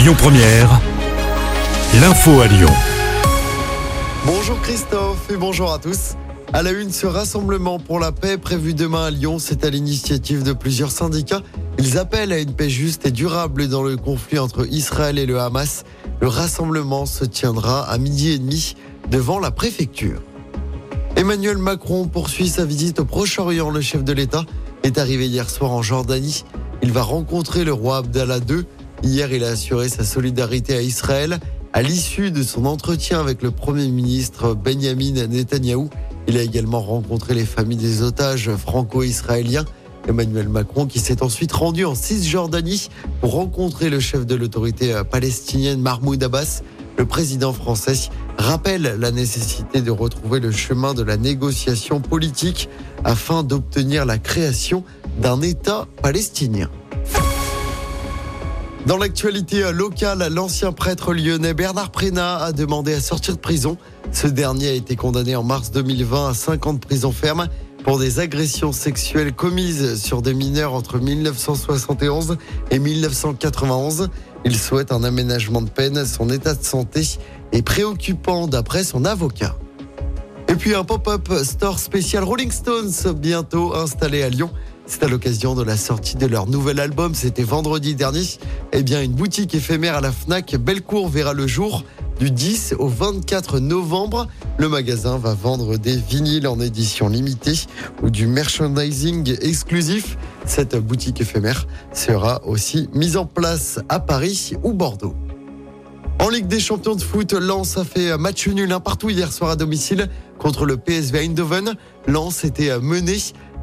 Lyon Première, l'info à Lyon. Bonjour Christophe et bonjour à tous. À la une, ce rassemblement pour la paix prévu demain à Lyon, c'est à l'initiative de plusieurs syndicats. Ils appellent à une paix juste et durable dans le conflit entre Israël et le Hamas. Le rassemblement se tiendra à midi et demi devant la préfecture. Emmanuel Macron poursuit sa visite au Proche-Orient. Le chef de l'État est arrivé hier soir en Jordanie. Il va rencontrer le roi Abdallah II. Hier, il a assuré sa solidarité à Israël. À l'issue de son entretien avec le Premier ministre Benjamin Netanyahou, il a également rencontré les familles des otages franco-israéliens. Emmanuel Macron qui s'est ensuite rendu en Cisjordanie pour rencontrer le chef de l'autorité palestinienne Mahmoud Abbas. Le président français rappelle la nécessité de retrouver le chemin de la négociation politique afin d'obtenir la création d'un État palestinien. Dans l'actualité locale, l'ancien prêtre lyonnais Bernard Prénat a demandé à sortir de prison. Ce dernier a été condamné en mars 2020 à 5 ans de prison ferme pour des agressions sexuelles commises sur des mineurs entre 1971 et 1991. Il souhaite un aménagement de peine. Son état de santé est préoccupant d'après son avocat. Et puis un pop-up store spécial Rolling Stones bientôt installé à Lyon. C'est à l'occasion de la sortie de leur nouvel album, c'était vendredi dernier. Eh bien, une boutique éphémère à la Fnac Bellecour verra le jour du 10 au 24 novembre. Le magasin va vendre des vinyles en édition limitée ou du merchandising exclusif. Cette boutique éphémère sera aussi mise en place à Paris ou Bordeaux. En Ligue des champions de foot, Lens a fait match nul un partout hier soir à domicile contre le PSV Eindhoven. Lens était mené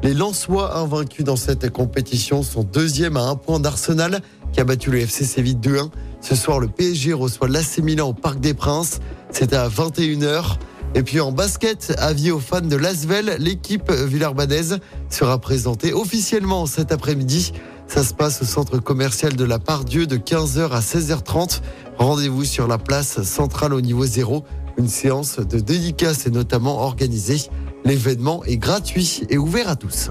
les Lensois invaincus dans cette compétition sont deuxième à un point d'Arsenal qui a battu le FC Séville 2-1. Ce soir, le PSG reçoit l'AC au Parc des Princes. C'est à 21h. Et puis en basket, avis aux fans de Lasvel, l'équipe villarbanaise sera présentée officiellement cet après-midi. Ça se passe au centre commercial de la Pardieu de 15h à 16h30. Rendez-vous sur la place centrale au niveau zéro. Une séance de dédicace est notamment organisée. L'événement est gratuit et ouvert à tous.